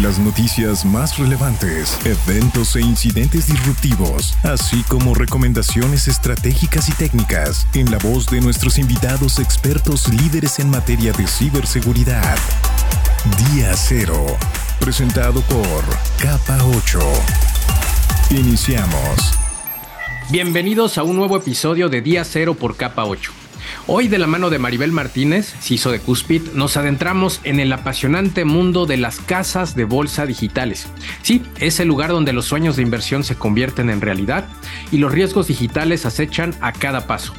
Las noticias más relevantes, eventos e incidentes disruptivos, así como recomendaciones estratégicas y técnicas en la voz de nuestros invitados expertos líderes en materia de ciberseguridad. Día Cero, presentado por Capa 8. Iniciamos. Bienvenidos a un nuevo episodio de Día Cero por Capa 8. Hoy de la mano de Maribel Martínez, CISO de Cuspid, nos adentramos en el apasionante mundo de las casas de bolsa digitales. Sí, es el lugar donde los sueños de inversión se convierten en realidad y los riesgos digitales acechan a cada paso.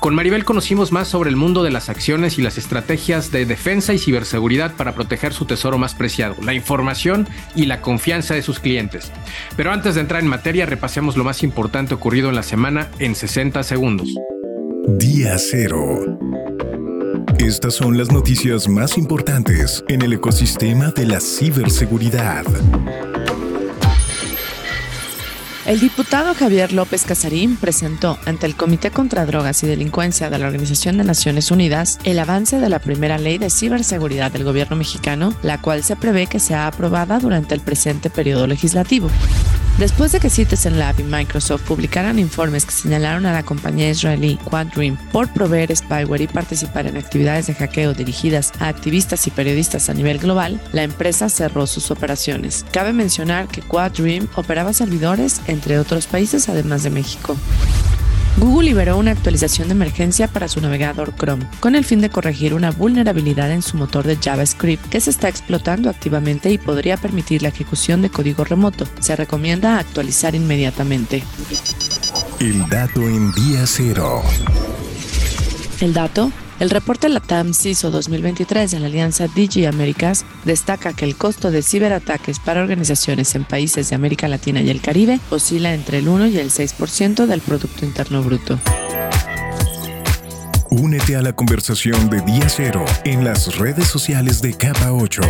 Con Maribel conocimos más sobre el mundo de las acciones y las estrategias de defensa y ciberseguridad para proteger su tesoro más preciado, la información y la confianza de sus clientes. Pero antes de entrar en materia, repasemos lo más importante ocurrido en la semana en 60 segundos. Día Cero. Estas son las noticias más importantes en el ecosistema de la ciberseguridad. El diputado Javier López Casarín presentó ante el Comité contra Drogas y Delincuencia de la Organización de Naciones Unidas el avance de la primera ley de ciberseguridad del gobierno mexicano, la cual se prevé que sea aprobada durante el presente periodo legislativo. Después de que Citizen Lab y Microsoft publicaran informes que señalaron a la compañía israelí Quadream por proveer spyware y participar en actividades de hackeo dirigidas a activistas y periodistas a nivel global, la empresa cerró sus operaciones. Cabe mencionar que Quadream operaba servidores entre otros países además de México. Google liberó una actualización de emergencia para su navegador Chrome, con el fin de corregir una vulnerabilidad en su motor de JavaScript que se está explotando activamente y podría permitir la ejecución de código remoto. Se recomienda actualizar inmediatamente. El dato en día cero. El dato el reporte LATAM CISO 2023 de la Alianza DG Américas destaca que el costo de ciberataques para organizaciones en países de América Latina y el Caribe oscila entre el 1 y el 6% del Producto Interno Bruto. Únete a la conversación de Día Cero en las redes sociales de Capa 8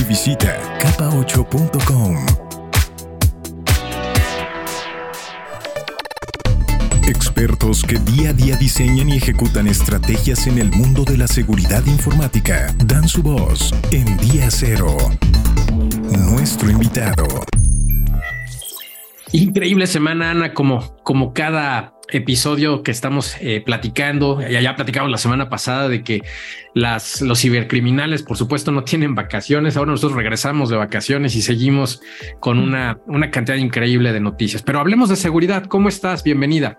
y visita capa8.com. Que día a día diseñan y ejecutan estrategias en el mundo de la seguridad informática dan su voz en Día Cero. Nuestro invitado. Increíble semana, Ana, como, como cada episodio que estamos eh, platicando, ya, ya platicamos la semana pasada de que las, los cibercriminales, por supuesto, no tienen vacaciones. Ahora nosotros regresamos de vacaciones y seguimos con una, una cantidad increíble de noticias. Pero hablemos de seguridad. ¿Cómo estás? Bienvenida.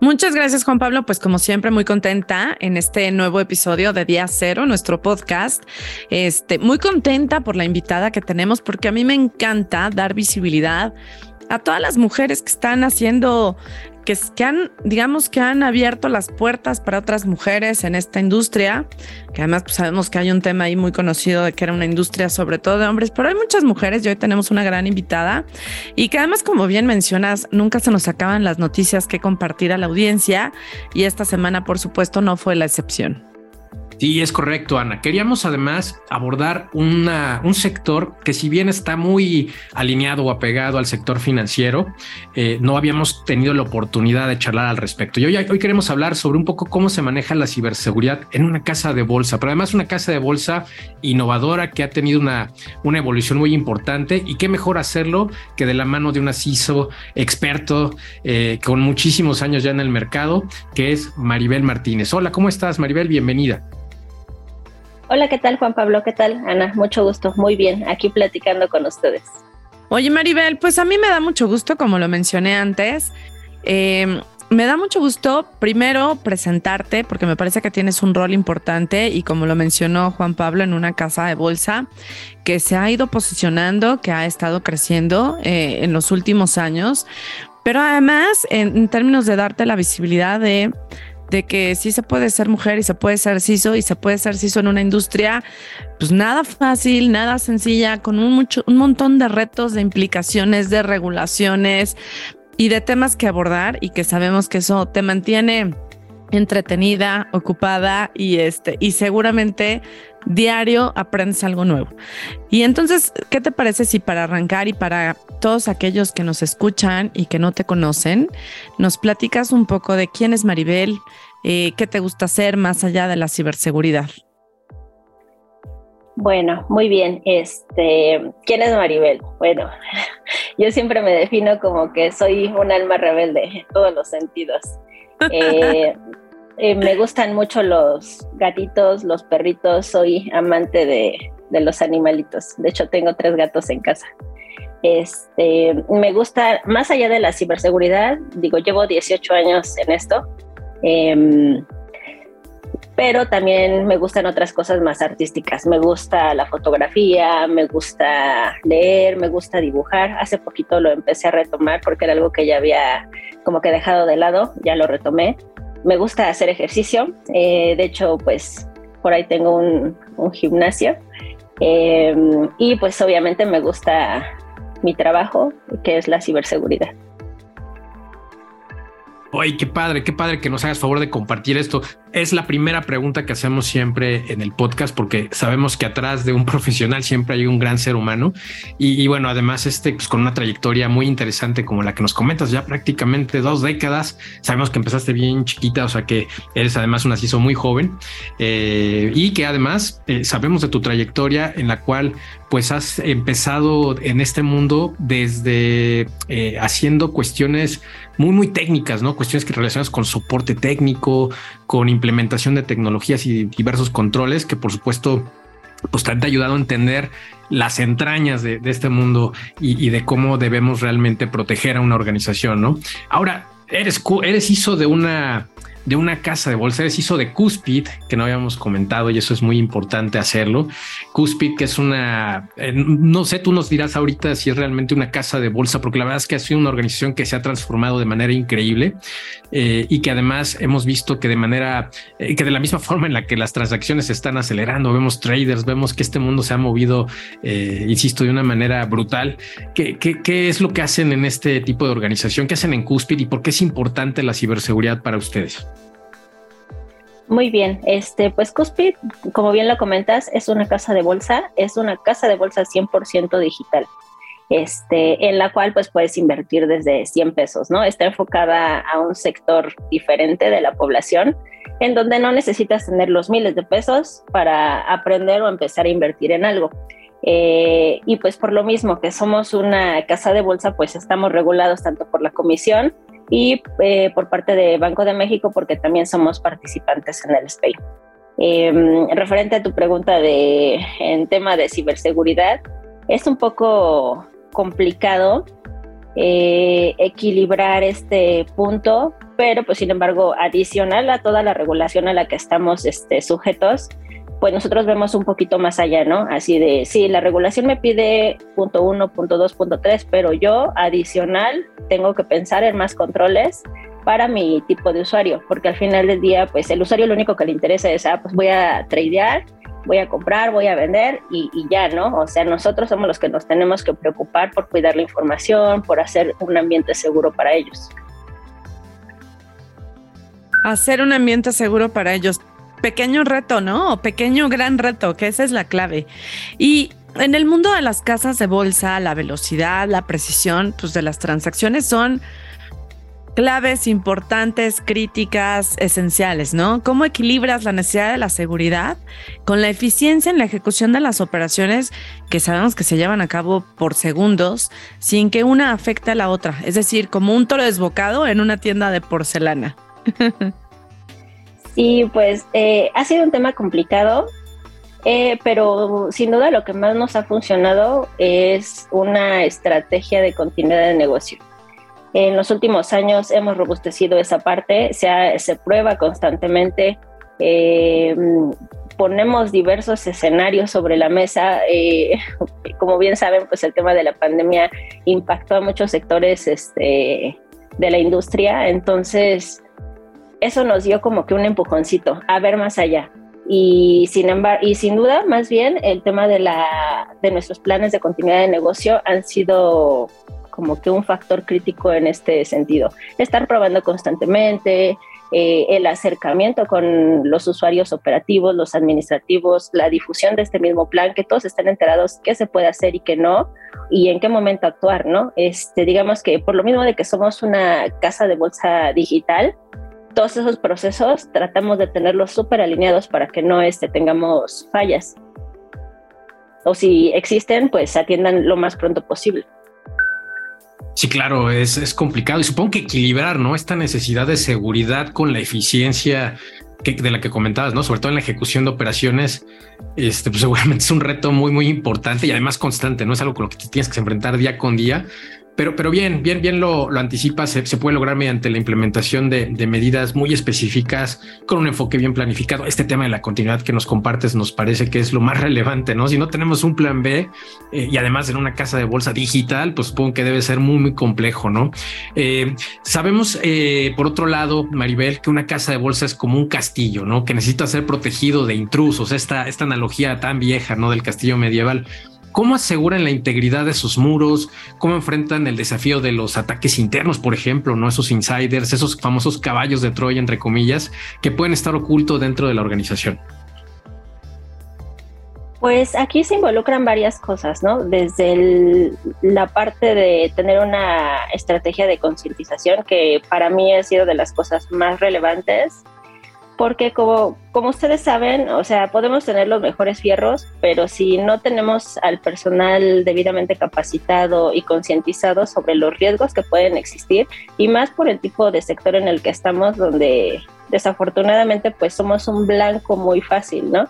Muchas gracias, Juan Pablo. Pues como siempre, muy contenta en este nuevo episodio de Día Cero, nuestro podcast. Este, muy contenta por la invitada que tenemos, porque a mí me encanta dar visibilidad a todas las mujeres que están haciendo que, que, han, digamos que han abierto las puertas para otras mujeres en esta industria, que además pues, sabemos que hay un tema ahí muy conocido de que era una industria sobre todo de hombres, pero hay muchas mujeres y hoy tenemos una gran invitada y que además, como bien mencionas, nunca se nos acaban las noticias que compartir a la audiencia y esta semana, por supuesto, no fue la excepción. Sí, es correcto, Ana. Queríamos además abordar un sector que si bien está muy alineado o apegado al sector financiero, eh, no habíamos tenido la oportunidad de charlar al respecto. Y hoy, queremos hablar sobre un poco cómo se maneja la ciberseguridad en una casa de bolsa, pero además una casa de bolsa innovadora que ha tenido una, una evolución muy importante y qué mejor hacerlo que de la mano de un CISO experto eh, con muchísimos años ya en el mercado, que es Maribel Martínez. Hola, ¿cómo estás, Maribel? Bienvenida. Hola, ¿qué tal Juan Pablo? ¿Qué tal Ana? Mucho gusto, muy bien, aquí platicando con ustedes. Oye Maribel, pues a mí me da mucho gusto, como lo mencioné antes. Eh, me da mucho gusto primero presentarte porque me parece que tienes un rol importante y como lo mencionó Juan Pablo en una casa de bolsa que se ha ido posicionando, que ha estado creciendo eh, en los últimos años, pero además en, en términos de darte la visibilidad de de que sí se puede ser mujer y se puede ser CISO y se puede ser CISO en una industria, pues nada fácil, nada sencilla, con un, mucho, un montón de retos, de implicaciones, de regulaciones y de temas que abordar y que sabemos que eso te mantiene entretenida, ocupada y este y seguramente Diario aprendes algo nuevo. Y entonces, ¿qué te parece si para arrancar y para todos aquellos que nos escuchan y que no te conocen, nos platicas un poco de quién es Maribel, eh, qué te gusta hacer más allá de la ciberseguridad? Bueno, muy bien. Este, ¿quién es Maribel? Bueno, yo siempre me defino como que soy un alma rebelde en todos los sentidos. Eh, eh, me gustan mucho los gatitos, los perritos, soy amante de, los animalitos. De hecho, tengo tres gatos en casa. Este, me gusta, más allá de la ciberseguridad, digo, llevo 18 años en esto. Eh, pero también me gustan otras cosas más artísticas. Me gusta la fotografía, me gusta leer, me gusta dibujar. Hace poquito lo empecé a retomar porque era algo que ya había como que dejado de lado, ya lo retomé. Me gusta hacer ejercicio, eh, de hecho pues por ahí tengo un, gimnasio eh, y pues obviamente me gusta mi trabajo, que es la ciberseguridad. Oye, qué padre, qué padre que nos hagas favor de compartir esto. Es la primera pregunta que hacemos siempre en el podcast porque sabemos que atrás de un profesional siempre hay un gran ser humano y, bueno, además este pues, con una trayectoria muy interesante como la que nos comentas, ya prácticamente dos décadas. Sabemos que empezaste bien chiquita, o sea que eres además una CISO muy joven eh, y que además eh, sabemos de tu trayectoria en la cual pues has empezado en este mundo desde eh, haciendo cuestiones muy, muy técnicas, ¿no? Cuestiones que relacionas con soporte técnico, con implementación de tecnologías y diversos controles que por supuesto pues te han ayudado a entender las entrañas de, este mundo y, de cómo debemos realmente proteger a una organización, ¿no? Ahora, eres, eres ISO de una de una casa de bolsa, es hizo de Cuspid, que no habíamos comentado y eso es muy importante hacerlo. Cuspid, que es una, eh, no sé, tú nos dirás ahorita si es realmente una casa de bolsa, porque la verdad es que ha sido una organización que se ha transformado de manera increíble eh, y que además hemos visto que de manera, eh, que de la misma forma en la que las transacciones se están acelerando, vemos traders, vemos que este mundo se ha movido, insisto, de una manera brutal. ¿Qué, ¿Qué, qué es lo que hacen en este tipo de organización? ¿Qué hacen en Cuspid y por qué es importante la ciberseguridad para ustedes? Muy bien, este, pues Cuspid, como bien lo comentas, es una casa de bolsa, es una casa de bolsa 100% digital, este, en la cual pues puedes invertir desde 100 pesos, ¿no? Está enfocada a un sector diferente de la población, en donde no necesitas tener los miles de pesos para aprender o empezar a invertir en algo. Eh, y pues por lo mismo que somos una casa de bolsa, pues estamos regulados tanto por la comisión y eh, por parte de Banco de México porque también somos participantes en el SPEI. Em, referente a tu pregunta de, en tema de ciberseguridad, es un poco complicado eh, equilibrar este punto, pero pues sin embargo, adicional a toda la regulación a la que estamos este, sujetos, pues nosotros vemos un poquito más allá, ¿no? Así de, sí, la regulación me pide punto uno, punto dos, punto tres, pero yo adicional tengo que pensar en más controles para mi tipo de usuario, porque al final del día, pues el usuario lo único que le interesa es, ah, pues voy a tradear, voy a comprar, voy a vender y, y, ya, ¿no? O sea, nosotros somos los que nos tenemos que preocupar por cuidar la información, por hacer un ambiente seguro para ellos. Hacer un ambiente seguro para ellos pequeño reto, ¿no? O pequeño gran reto, que esa es la clave. Y en el mundo de las casas de bolsa, la velocidad, la precisión, pues de las transacciones son claves importantes, críticas, esenciales, ¿no? ¿Cómo equilibras la necesidad de la seguridad con la eficiencia en la ejecución de las operaciones que sabemos que se llevan a cabo por segundos sin que una afecte a la otra? Es decir, como un toro desbocado en una tienda de porcelana. Y pues eh, ha sido un tema complicado, eh, pero sin duda lo que más nos ha funcionado es una estrategia de continuidad de negocio. En los últimos años hemos robustecido esa parte, se, prueba constantemente, eh, ponemos diversos escenarios sobre la mesa. como bien saben, pues el tema de la pandemia impactó a muchos sectores este, de la industria, entonces eso nos dio como que un empujoncito a ver más allá. Y sin embargo, y sin duda, más bien, el tema de, la, de nuestros planes de continuidad de negocio han sido como que un factor crítico en este sentido. Estar probando constantemente, eh, el acercamiento con los usuarios operativos, los administrativos, la difusión de este mismo plan, que todos estén enterados qué se puede hacer y qué no, y en qué momento actuar, ¿no? Este, digamos que por lo mismo de que somos una casa de bolsa digital, todos esos procesos tratamos de tenerlos súper alineados para que no este, tengamos fallas. O si existen, pues atiendan lo más pronto posible. Sí, claro, es, es complicado y supongo que equilibrar, ¿no? Esta necesidad de seguridad con la eficiencia que, de la que comentabas, ¿no? Sobre todo en la ejecución de operaciones, este, pues seguramente es un reto muy, muy importante y además constante, ¿no? Es algo con lo que te tienes que enfrentar día con día pero, pero bien, bien, bien lo, lo anticipa, se, puede lograr mediante la implementación de, medidas muy específicas con un enfoque bien planificado. Este tema de la continuidad que nos compartes nos parece que es lo más relevante, ¿no? Si no tenemos un plan B eh, y además en una casa de bolsa digital, pues supongo que debe ser muy, muy complejo, ¿no? Eh, sabemos, eh, por otro lado, Maribel, que una casa de bolsa es como un castillo, ¿no? Que necesita ser protegido de intrusos, esta, esta analogía tan vieja, ¿no? Del castillo medieval. ¿Cómo aseguran la integridad de sus muros? ¿Cómo enfrentan el desafío de los ataques internos, por ejemplo, no esos insiders, esos famosos caballos de Troya, entre comillas, que pueden estar ocultos dentro de la organización? Pues aquí se involucran varias cosas, ¿no? Desde la parte de tener una estrategia de concientización, que para mí ha sido de las cosas más relevantes, porque como, como ustedes saben, o sea, podemos tener los mejores fierros, pero si no tenemos al personal debidamente capacitado y concientizado sobre los riesgos que pueden existir, y más por el tipo de sector en el que estamos, donde desafortunadamente pues somos un blanco muy fácil, ¿no?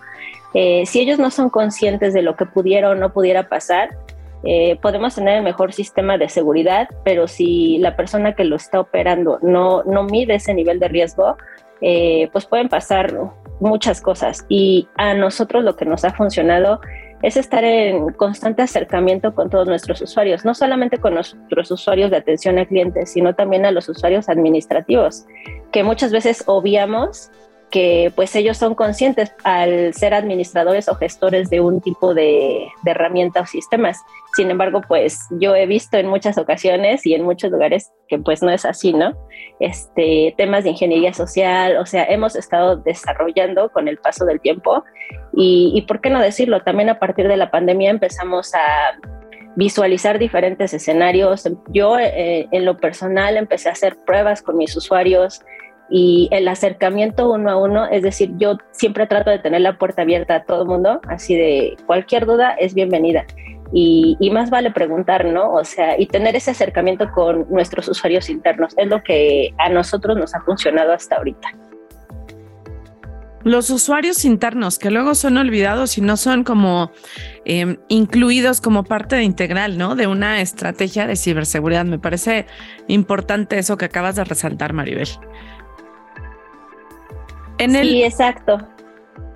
Eh, si ellos no son conscientes de lo que pudiera o no pudiera pasar, eh, podemos tener el mejor sistema de seguridad, pero si la persona que lo está operando no, no mide ese nivel de riesgo, eh, pues pueden pasar muchas cosas. Y a nosotros lo que nos ha funcionado es estar en constante acercamiento con todos nuestros usuarios, no solamente con nuestros usuarios de atención al cliente, sino también a los usuarios administrativos, que muchas veces obviamos que pues ellos son conscientes al ser administradores o gestores de un tipo de, de herramienta o sistemas. Sin embargo, pues yo he visto en muchas ocasiones y en muchos lugares que pues no es así, ¿no? Este, temas de ingeniería social, o sea, hemos estado desarrollando con el paso del tiempo y, por qué no decirlo, también a partir de la pandemia empezamos a visualizar diferentes escenarios. Yo eh, en lo personal empecé a hacer pruebas con mis usuarios, y el acercamiento uno a uno, es decir, yo siempre trato de tener la puerta abierta a todo el mundo, así de cualquier duda es bienvenida. Y, más vale preguntar, ¿no? O sea, y tener ese acercamiento con nuestros usuarios internos es lo que a nosotros nos ha funcionado hasta ahorita. Los usuarios internos que luego son olvidados y no son como em, incluidos como parte integral, ¿no? De una estrategia de ciberseguridad. Me parece importante eso que acabas de resaltar, Maribel sí, exacto.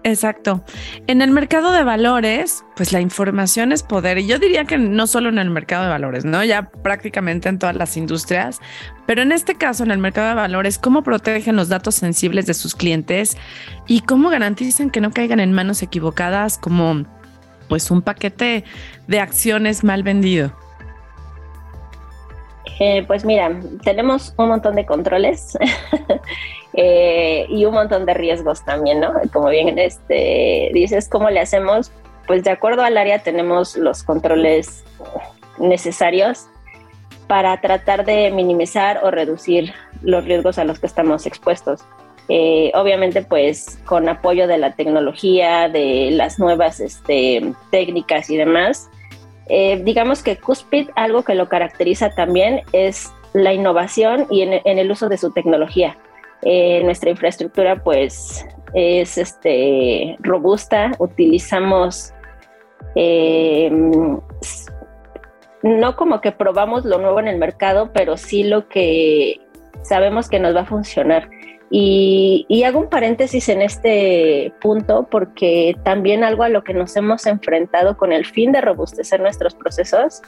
Exacto. En el mercado de valores, pues la información es poder. Y yo diría que no solo en el mercado de valores, ¿no? Ya prácticamente en todas las industrias. Pero en este caso, en el mercado de valores, ¿cómo protegen los datos sensibles de sus clientes? Y cómo garantizan que no caigan en manos equivocadas como pues un paquete de acciones mal vendido. Eh, pues mira, tenemos un montón de controles eh, y un montón de riesgos también, ¿no? Como bien este, dices, ¿cómo le hacemos? Pues de acuerdo al área tenemos los controles necesarios para tratar de minimizar o reducir los riesgos a los que estamos expuestos. Eh, obviamente, pues con apoyo de la tecnología, de las nuevas este, técnicas y demás, eh, digamos que Cuspid algo que lo caracteriza también es la innovación y en, el uso de su tecnología. Eh, nuestra infraestructura pues es este, robusta, utilizamos eh, no como que probamos lo nuevo en el mercado, pero sí lo que sabemos que nos va a funcionar. Y, hago un paréntesis en este punto porque también algo a lo que nos hemos enfrentado con el fin de robustecer nuestros procesos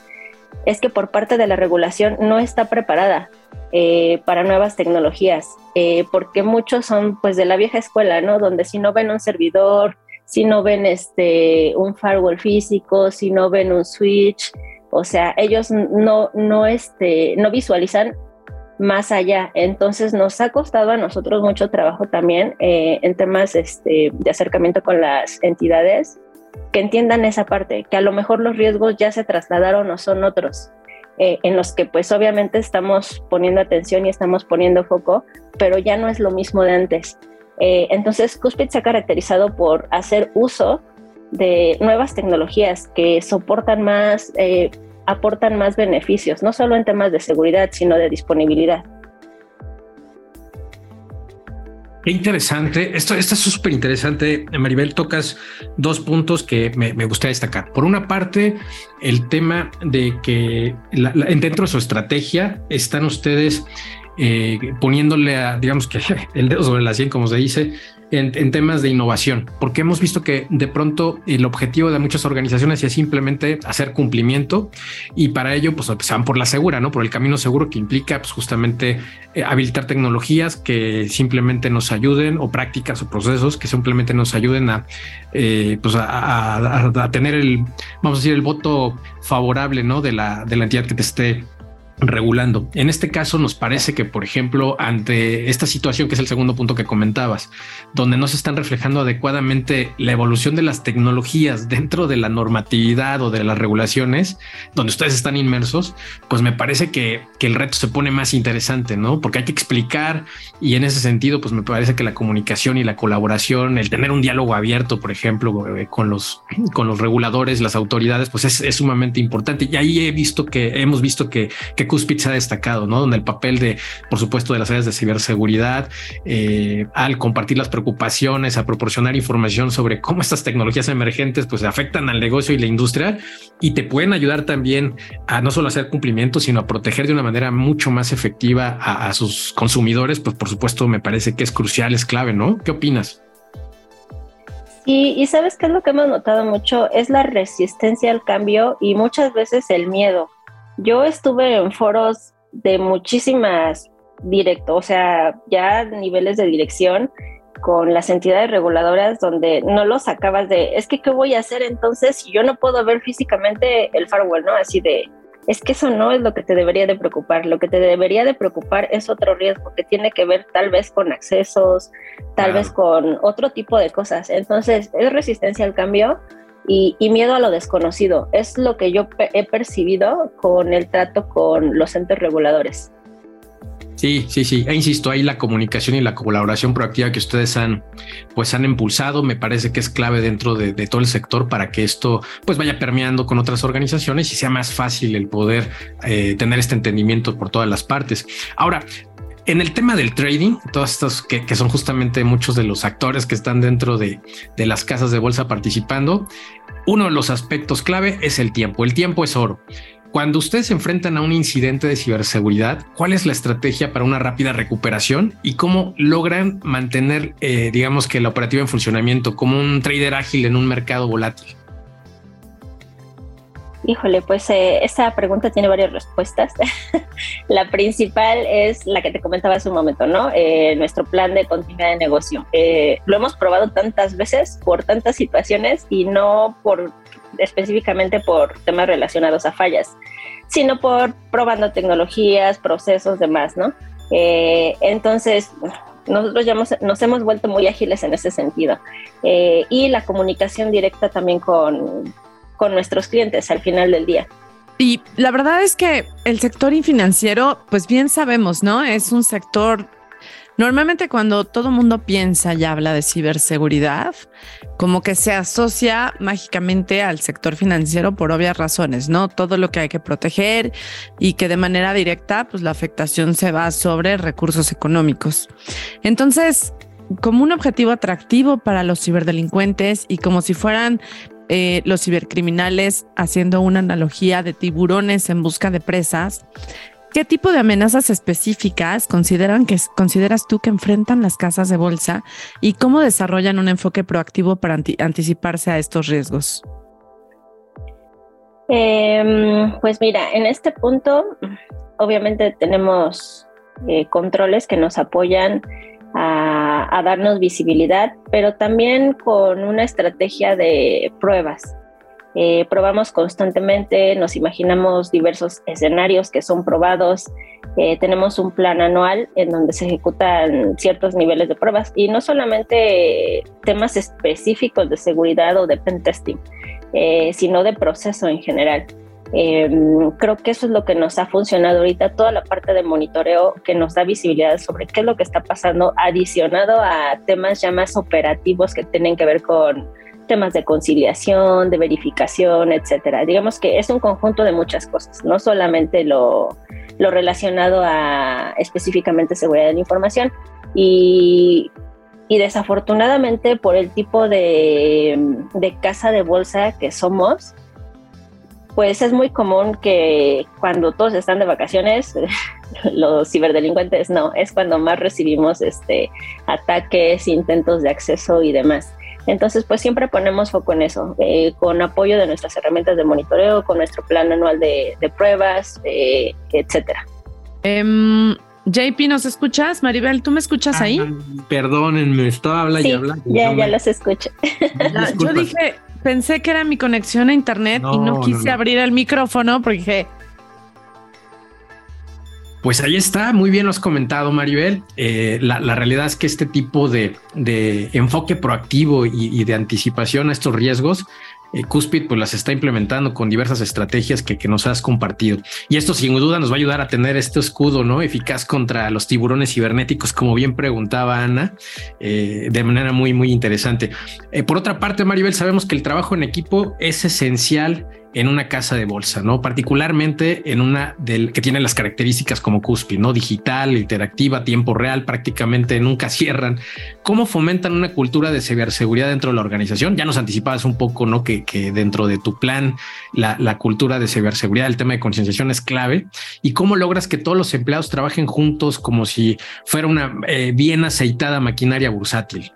es que por parte de la regulación no está preparada eh, para nuevas tecnologías, eh, porque muchos son pues de la vieja escuela, ¿no? Donde si no ven un servidor, si no ven este, un firewall físico, si no ven un switch, o sea, ellos no, no, este, no visualizan más allá. Entonces nos ha costado a nosotros mucho trabajo también eh, en temas este, de acercamiento con las entidades que entiendan esa parte, que a lo mejor los riesgos ya se trasladaron o son otros, eh, en los que pues obviamente estamos poniendo atención y estamos poniendo foco, pero ya no es lo mismo de antes. Eh, entonces, Cuspid se ha caracterizado por hacer uso de nuevas tecnologías que soportan más, aportan más beneficios, no solo en temas de seguridad, sino de disponibilidad. Qué interesante. Esto, esto es súper interesante. Maribel, tocas dos puntos que me, me, gustaría destacar. Por una parte, el tema de que dentro de su estrategia están ustedes eh, poniéndole a, digamos que el dedo sobre la sien, como se dice, en, temas de innovación, porque hemos visto que de pronto el objetivo de muchas organizaciones es simplemente hacer cumplimiento y para ello pues se van por la segura, ¿no? Por el camino seguro que implica pues justamente eh, habilitar tecnologías que simplemente nos ayuden o prácticas o procesos que simplemente nos ayuden a, eh, pues a, tener el, vamos a decir, el voto favorable, ¿no? De la, de la entidad que te esté regulando. En este caso nos parece que, por ejemplo, ante esta situación, que es el segundo punto que comentabas, donde no se están reflejando adecuadamente la evolución de las tecnologías dentro de la normatividad o de las regulaciones, donde ustedes están inmersos, pues me parece que, el reto se pone más interesante, ¿no? Porque hay que explicar y en ese sentido, pues me parece que la comunicación y la colaboración, el tener un diálogo abierto, por ejemplo, eh, con los, con los reguladores, las autoridades, pues es, sumamente importante. Y ahí he visto que, hemos visto que, que Cuspid se ha destacado, ¿no? Donde el papel de, por supuesto, de las áreas de ciberseguridad, eh, al compartir las preocupaciones, a proporcionar información sobre cómo estas tecnologías emergentes pues afectan al negocio y la industria y te pueden ayudar también a no solo hacer cumplimiento, sino a proteger de una manera mucho más efectiva a, a sus consumidores, pues por supuesto me parece que es crucial, es clave, ¿no? ¿Qué opinas? Y, y, sabes qué es lo que hemos notado mucho, es la resistencia al cambio y muchas veces el miedo. Yo estuve en foros de muchísimas directo, o sea, ya niveles de dirección con las entidades reguladoras donde no lo sacabas de, es que qué voy a hacer entonces si yo no puedo ver físicamente el firewall, ¿no? Así de, es que eso no es lo que te debería de preocupar, lo que te debería de preocupar es otro riesgo que tiene que ver tal vez con accesos, tal vez con otro tipo de cosas. Entonces, es resistencia al cambio, y, miedo a lo desconocido. Es lo que yo he percibido con el trato con los entes reguladores. Sí, sí, sí. E insisto, ahí la comunicación y la colaboración proactiva que ustedes han, pues han impulsado, me parece que es clave dentro de, todo el sector para que esto, pues vaya permeando con otras organizaciones y sea más fácil el poder eh, tener este entendimiento por todas las partes. Ahora, en el tema del trading, todos estos que, son justamente muchos de los actores que están dentro de, las casas de bolsa participando, uno de los aspectos clave es el tiempo. El tiempo es oro. Cuando ustedes se enfrentan a un incidente de ciberseguridad, ¿cuál es la estrategia para una rápida recuperación y cómo logran mantener, eh, digamos que la operativa en funcionamiento como un trader ágil en un mercado volátil? Híjole, pues eh, esa pregunta tiene varias respuestas. la principal es la que te comentaba hace un momento, ¿no? Eh, nuestro plan de continuidad de negocio. Eh, lo hemos probado tantas veces por tantas situaciones y no por específicamente por temas relacionados a fallas, sino por probando tecnologías, procesos, demás, ¿no? entonces, nosotros ya nos hemos vuelto muy ágiles en ese sentido. y la comunicación directa también con, con nuestros clientes al final del día. Y la verdad es que el sector financiero, pues bien sabemos, ¿no? Es un sector, normalmente cuando todo mundo piensa y habla de ciberseguridad, como que se asocia mágicamente al sector financiero por obvias razones, ¿no? Todo lo que hay que proteger y que de manera directa, pues la afectación se va sobre recursos económicos. Entonces, como un objetivo atractivo para los ciberdelincuentes y como si fueran eh, los cibercriminales, haciendo una analogía de tiburones en busca de presas, ¿qué tipo de amenazas específicas consideran que, consideras tú que enfrentan las casas de bolsa y cómo desarrollan un enfoque proactivo para anticiparse a estos riesgos? Em, pues mira, en este punto, obviamente tenemos eh, controles que nos apoyan a, darnos visibilidad, pero también con una estrategia de pruebas. Eh, probamos constantemente, nos imaginamos diversos escenarios que son probados Eh, tenemos un plan anual en donde se ejecutan ciertos niveles de pruebas y no solamente temas específicos de seguridad o de pen testing, eh, sino de proceso en general. Em, creo que eso es lo que nos ha funcionado ahorita, toda la parte de monitoreo que nos da visibilidad sobre qué es lo que está pasando, adicionado a temas ya más operativos que tienen que ver con temas de conciliación, de verificación, etcétera. Digamos que es un conjunto de muchas cosas, no solamente lo, lo relacionado a específicamente seguridad de la información. Y, y desafortunadamente por el tipo de, de casa de bolsa que somos, pues es muy común que cuando todos están de vacaciones, los ciberdelincuentes no, es cuando más recibimos este, ataques, intentos de acceso y demás. Entonces, pues siempre ponemos foco en eso, eh, con apoyo de nuestras herramientas de monitoreo, con nuestro plan anual de, pruebas, eh, etcétera. Em, JP, ¿nos escuchas? Maribel, ¿tú me escuchas ahí? Perdónenme, estaba hablando y hablando. Ya, ya los escucho. yo dije, pensé que era mi conexión a internet y no quise abrir el micrófono porque dije. Pues ahí está, muy bien lo has comentado, Maribel. Eh, la, realidad es que este tipo de, enfoque proactivo y, de anticipación a estos riesgos eh, Cuspid pues las está implementando con diversas estrategias que, nos has compartido. Y esto sin duda nos va a ayudar a tener este escudo no eficaz contra los tiburones cibernéticos, como bien preguntaba Ana, eh, de manera muy, muy interesante. Eh, por otra parte, Maribel, sabemos que el trabajo en equipo es esencial en una casa de bolsa, ¿no? Particularmente en una del que tiene las características como Cuspi, ¿no? Digital, interactiva, tiempo real, prácticamente nunca cierran. ¿Cómo fomentan una cultura de ciberseguridad dentro de la organización? Ya nos anticipabas un poco, ¿no? Que, dentro de tu plan la, cultura de ciberseguridad, el tema de concienciación es clave. ¿Y cómo logras que todos los empleados trabajen juntos como si fuera una eh, bien aceitada maquinaria bursátil?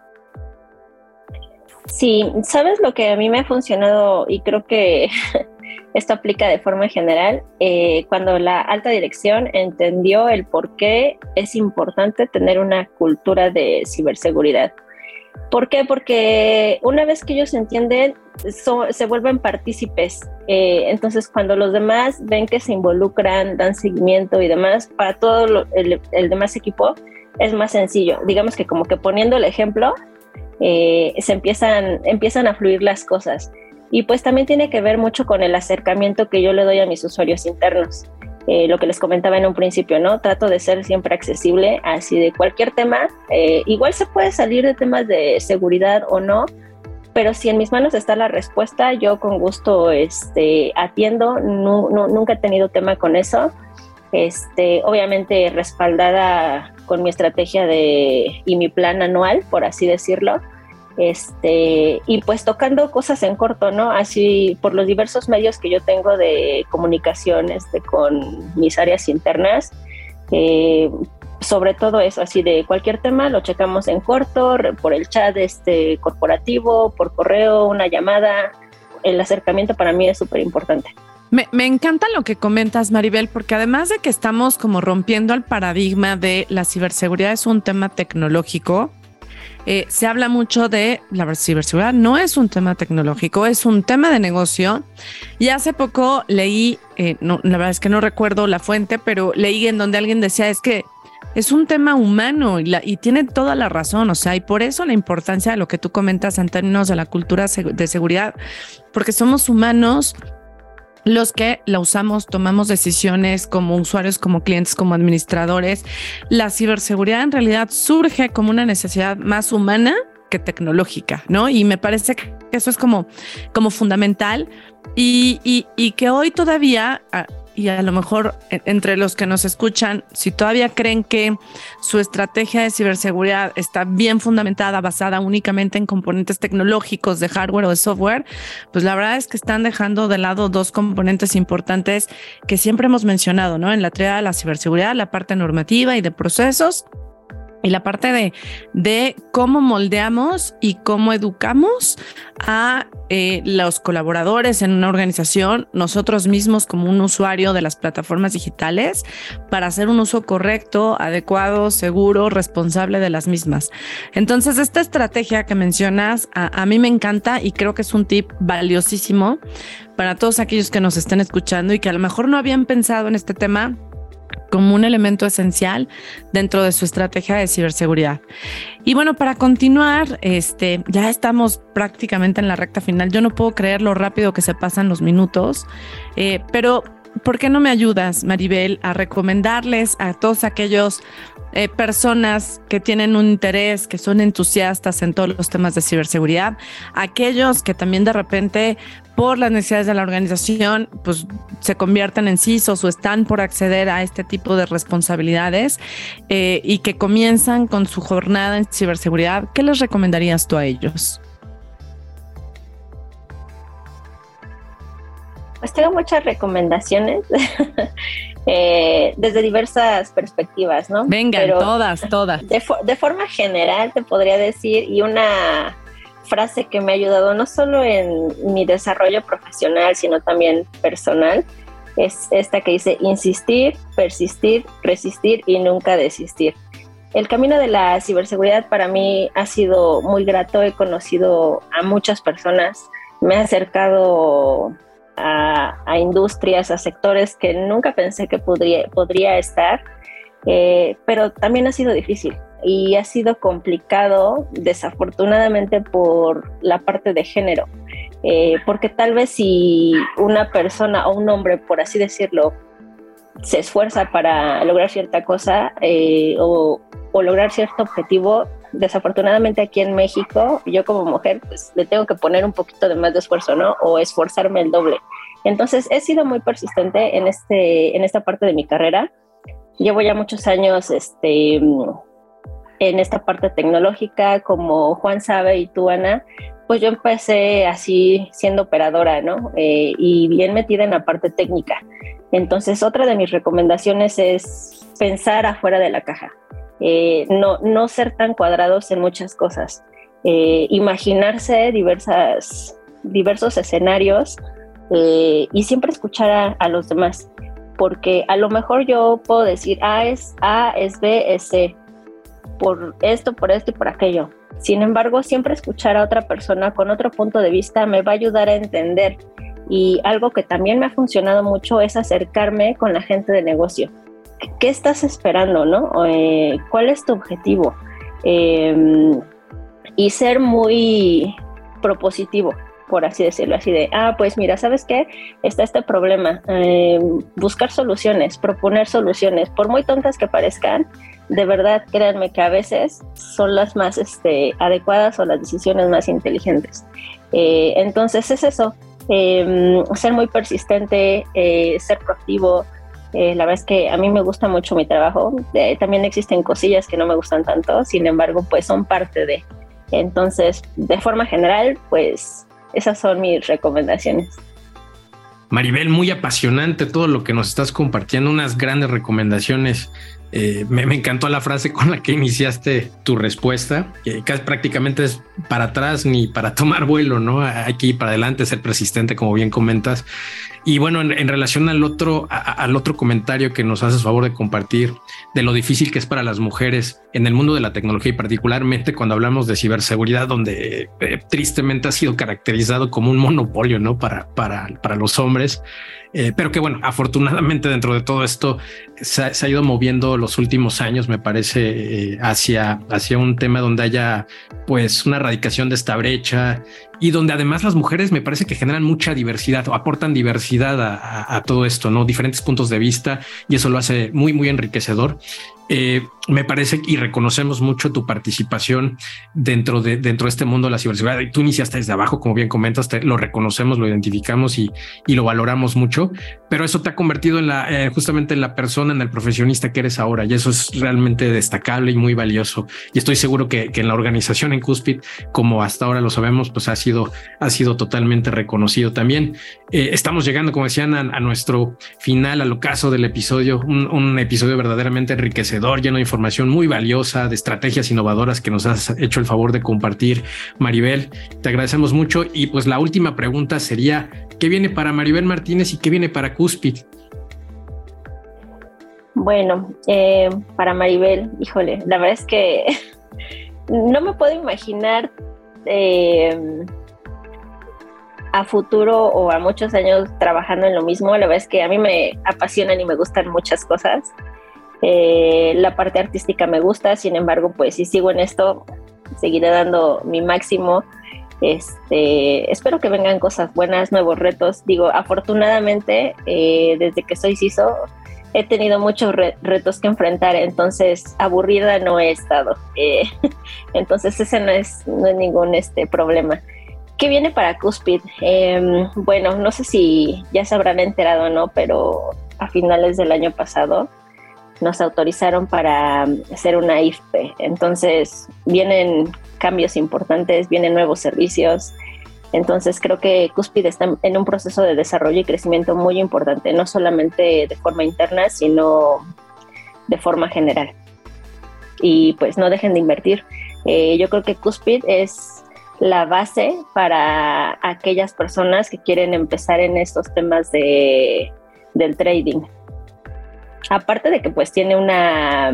Sí, sabes lo que a mí me ha funcionado y creo que esto aplica de forma general, eh, cuando la alta dirección entendió el por qué es importante tener una cultura de ciberseguridad. ¿Por qué? Porque una vez que ellos entienden, se vuelven partícipes. Eh, entonces, cuando los demás ven que se involucran, dan seguimiento y demás, para todo el, demás equipo es más sencillo. Digamos que como que poniendo el ejemplo, eh, se empiezan a fluir las cosas. Y pues también tiene que ver mucho con el acercamiento que yo le doy a mis usuarios internos. Eh, lo que les comentaba en un principio, ¿no? Trato de ser siempre accesible, así de cualquier tema. Eh, igual se puede salir de temas de seguridad o no, pero si en mis manos está la respuesta, yo con gusto este, atiendo. nunca he tenido tema con eso. Este, obviamente respaldada con mi estrategia de, y mi plan anual, por así decirlo. Este, y pues tocando cosas en corto, ¿no? Así por los diversos medios que yo tengo de comunicación este, con mis áreas internas, eh, sobre todo eso, así de cualquier tema lo checamos en corto, por el chat este, corporativo, por correo, una llamada. El acercamiento para mí es súper importante. Me, encanta lo que comentas, Maribel, porque además de que estamos como rompiendo el paradigma de la ciberseguridad es un tema tecnológico, eh, se habla mucho de la ciberseguridad, no es un tema tecnológico, es un tema de negocio. Y hace poco leí, eh, no, la verdad es que no recuerdo la fuente, pero leí en donde alguien decía es que es un tema humano y, y, tiene toda la razón, o sea, y por eso la importancia de lo que tú comentas en términos de la cultura de seguridad, porque somos humanos los que la usamos, tomamos decisiones como usuarios, como clientes, como administradores. La ciberseguridad en realidad surge como una necesidad más humana que tecnológica, ¿no? Y me parece que eso es como, como fundamental y, y, que hoy todavía ah, y a lo mejor e, entre los que nos escuchan, si todavía creen que su estrategia de ciberseguridad está bien fundamentada, basada únicamente en componentes tecnológicos de hardware o de software, pues la verdad es que están dejando de lado dos componentes importantes que siempre hemos mencionado, ¿no? En la triada de la ciberseguridad, la parte normativa y de procesos y la parte de, de cómo moldeamos y cómo educamos a eh, los colaboradores en una organización, nosotros mismos como un usuario de las plataformas digitales, para hacer un uso correcto, adecuado, seguro, responsable de las mismas. Entonces, esta estrategia que mencionas a, a mí me encanta y creo que es un tip valiosísimo para todos aquellos que nos estén escuchando y que a lo mejor no habían pensado en este tema como un elemento esencial dentro de su estrategia de ciberseguridad. Y bueno, para continuar, este, ya estamos prácticamente en la recta final. Yo no puedo creer lo rápido que se pasan los minutos, eh, pero ¿por qué no me ayudas, Maribel, a recomendarles a todos aquellos eh, personas que tienen un interés, que son entusiastas en todos los temas de ciberseguridad, aquellos que también de repente por las necesidades de la organización, pues se convierten en CISOs o están por acceder a este tipo de responsabilidades eh, y que comienzan con su jornada en ciberseguridad, ¿qué les recomendarías tú a ellos? Pues tengo muchas recomendaciones eh, desde diversas perspectivas, ¿no? Venga, todas, todas. De, de, forma general te podría decir, y una frase que me ha ayudado no solo en mi desarrollo profesional, sino también personal, es esta que dice insistir, persistir, resistir y nunca desistir. El camino de la ciberseguridad para mí ha sido muy grato, he conocido a muchas personas, me he acercado a, industrias, a sectores que nunca pensé que podría, podría estar, eh, pero también ha sido difícil y ha sido complicado desafortunadamente por la parte de género, eh, porque tal vez si una persona o un hombre, por así decirlo, se esfuerza para lograr cierta cosa eh, o, o, lograr cierto objetivo, desafortunadamente aquí en México, yo como mujer, pues le tengo que poner un poquito de más de esfuerzo, ¿no? O esforzarme el doble. Entonces he sido muy persistente en, este, en esta parte de mi carrera. Llevo ya muchos años este, en esta parte tecnológica, como Juan sabe y tú, Ana, pues yo empecé así siendo operadora, ¿no? Eh, y bien metida en la parte técnica. Entonces, otra de mis recomendaciones es pensar afuera de la caja, eh, no, no ser tan cuadrados en muchas cosas, eh, imaginarse diversas, diversos escenarios y siempre escuchar a, a, los demás, porque a lo mejor yo puedo decir A es A, es B, es C, por esto, por esto y por aquello. Sin embargo, siempre escuchar a otra persona con otro punto de vista me va a ayudar a entender. Y algo que también me ha funcionado mucho es acercarme con la gente de negocio. ¿Qué estás esperando, no? Eh, ¿Cuál es tu objetivo? Em, y ser muy propositivo, por así decirlo, así de, ah, pues mira, ¿sabes qué? Está este problema. Em, buscar soluciones, proponer soluciones, por muy tontas que parezcan, de verdad, créanme que a veces son las más este, adecuadas o las decisiones más inteligentes. Eh, entonces es eso, em, ser muy persistente, eh, ser proactivo. Eh, la verdad es que a mí me gusta mucho mi trabajo. también existen cosillas que no me gustan tanto, sin embargo, pues son parte de. Entonces, de forma general, pues esas son mis recomendaciones. Maribel, muy apasionante todo lo que nos estás compartiendo, unas grandes recomendaciones eh, me, encantó la frase con la que iniciaste tu respuesta, que casi prácticamente es para atrás ni para tomar vuelo, ¿no? Ir para adelante, ser persistente, como bien comentas. Y bueno, en, relación al otro, al otro comentario que nos haces favor de compartir de lo difícil que es para las mujeres en el mundo de la tecnología y particularmente cuando hablamos de ciberseguridad, donde eh, tristemente ha sido caracterizado como un monopolio, ¿no? Para, para, para los hombres. Eh, pero que bueno, afortunadamente dentro de todo esto se ha, ido moviendo los últimos años, me parece, eh, hacia, hacia un tema donde haya pues una erradicación de esta brecha y donde además las mujeres me parece que generan mucha diversidad o aportan diversidad a, a todo esto, ¿no? Diferentes puntos de vista y eso lo hace muy, muy enriquecedor. Eh, me parece y reconocemos mucho tu participación dentro de, dentro de este mundo de la ciberseguridad. Tú iniciaste desde abajo, como bien comentas, lo reconocemos, lo identificamos y, y, lo valoramos mucho, pero eso te ha convertido en la, eh, justamente en la persona, en el profesionista que eres ahora. Y eso es realmente destacable y muy valioso. Y estoy seguro que, que en la organización en Cuspid, como hasta ahora lo sabemos, pues ha sido, ha sido totalmente reconocido también. Eh, estamos llegando, como decían, a, nuestro final, al ocaso del episodio, un, episodio verdaderamente enriquecedor lleno de información muy valiosa, de estrategias innovadoras que nos has hecho el favor de compartir, Maribel. Te agradecemos mucho. Y pues la última pregunta sería, ¿qué viene para Maribel Martínez y qué viene para Cuspid? Bueno, eh, para Maribel, híjole, la verdad es que no me puedo imaginar eh, a futuro o a muchos años trabajando en lo mismo. La verdad es que a mí me apasionan y me gustan muchas cosas. Eh, la parte artística me gusta, sin embargo, pues si sigo en esto, seguiré dando mi máximo. Este, espero que vengan cosas buenas, nuevos retos. Digo, afortunadamente, eh, desde que soy CISO, he tenido muchos retos que enfrentar, entonces aburrida no he estado. Eh, entonces ese no es, no es ningún este, problema. ¿Qué viene para Cuspid? Em, bueno, no sé si ya se habrán enterado o no, pero a finales del año pasado nos autorizaron para hacer una IFPE. Entonces vienen cambios importantes, vienen nuevos servicios. Entonces creo que Cuspid está en un proceso de desarrollo y crecimiento muy importante, no solamente de forma interna, sino de forma general. Y pues no dejen de invertir. Eh, yo creo que Cuspid es la base para aquellas personas que quieren empezar en estos temas de, del trading. Aparte de que pues tiene una,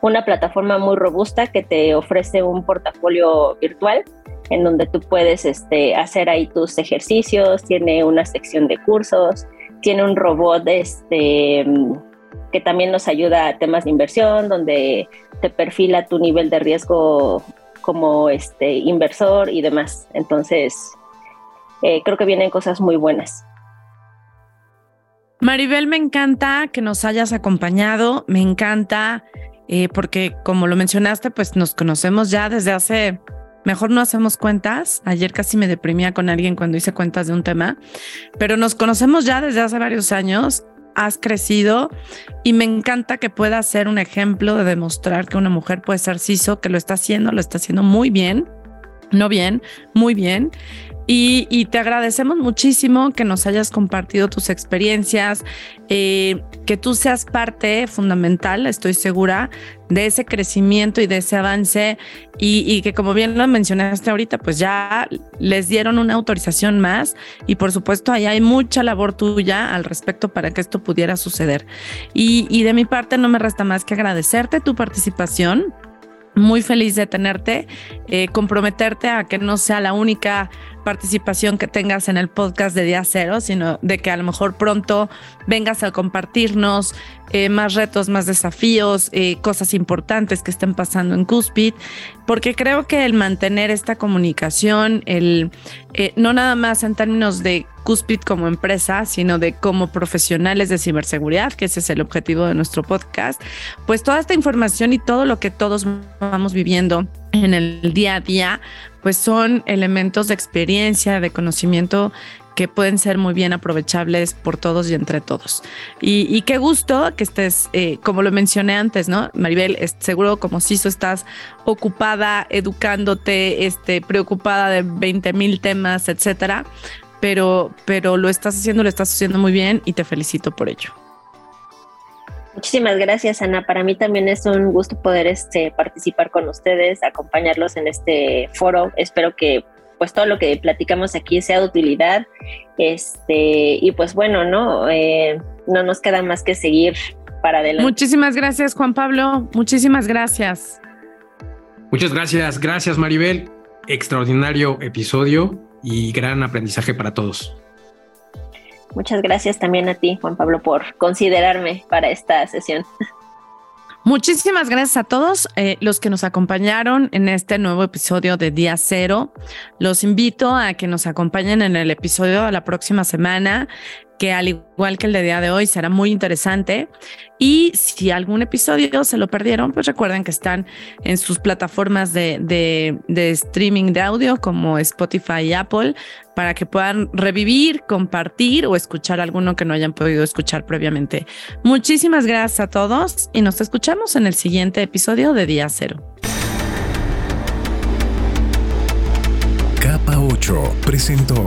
una plataforma muy robusta que te ofrece un portafolio virtual en donde tú puedes este, hacer ahí tus ejercicios, tiene una sección de cursos, tiene un robot este, que también nos ayuda a temas de inversión, donde te perfila tu nivel de riesgo como este inversor y demás. Entonces, eh, creo que vienen cosas muy buenas. Maribel, me encanta que nos hayas acompañado, me encanta eh, porque como lo mencionaste, pues nos conocemos ya desde hace, mejor no hacemos cuentas, ayer casi me deprimía con alguien cuando hice cuentas de un tema, pero nos conocemos ya desde hace varios años has crecido y me encanta que pueda ser un ejemplo de demostrar que una mujer puede ser CISO, que lo está haciendo, lo está haciendo muy bien, no bien, muy bien. Y, te agradecemos muchísimo que nos hayas compartido tus experiencias, eh, que tú seas parte fundamental, estoy segura, de ese crecimiento y de ese avance y, que como bien lo mencionaste ahorita, pues ya les dieron una autorización más y por supuesto ahí hay mucha labor tuya al respecto para que esto pudiera suceder. Y, y de mi parte no me resta más que agradecerte tu participación muy feliz de tenerte, eh, comprometerte a que no sea la única participación que tengas en el podcast de Día Cero, sino de que a lo mejor pronto vengas a compartirnos eh, más retos, más desafíos, eh, cosas importantes que estén pasando en Cuspid, porque creo que el mantener esta comunicación, el no nada más en términos de Cuspid como empresa, sino de como profesionales de ciberseguridad, que ese es el objetivo de nuestro podcast, pues toda esta información y todo lo que todos vamos viviendo en el día a día, pues son elementos de experiencia, de conocimiento que pueden ser muy bien aprovechables por todos y entre todos. Y, qué gusto que estés, eh, como lo mencioné antes, ¿no? Maribel, seguro como CISO estás ocupada, educándote, este, preocupada de 20 mil temas, etcétera pero, pero lo estás haciendo, lo estás haciendo muy bien y te felicito por ello. Muchísimas gracias, Ana. Para mí también es un gusto poder este, participar con ustedes, acompañarlos en este foro. Espero que pues todo lo que platicamos aquí sea de utilidad. Este, y pues bueno, ¿no? Eh, no nos queda más que seguir para adelante. Muchísimas gracias, Juan Pablo. Muchísimas gracias. Muchas gracias. Gracias, Maribel. Extraordinario episodio y gran aprendizaje para todos. Muchas gracias también a ti, Juan Pablo, por considerarme para esta sesión. Muchísimas gracias a todos eh, los que nos acompañaron en este nuevo episodio de Día Cero. Los invito a que nos acompañen en el episodio de la próxima semana que al igual que el de día de hoy será muy interesante. Y si algún episodio se lo perdieron, pues recuerden que están en sus plataformas de, de, streaming de audio como Spotify y Apple para que puedan revivir, compartir o escuchar alguno que no hayan podido escuchar previamente. Muchísimas gracias a todos y nos escuchamos en el siguiente episodio de Día Cero. Capa 8 presentó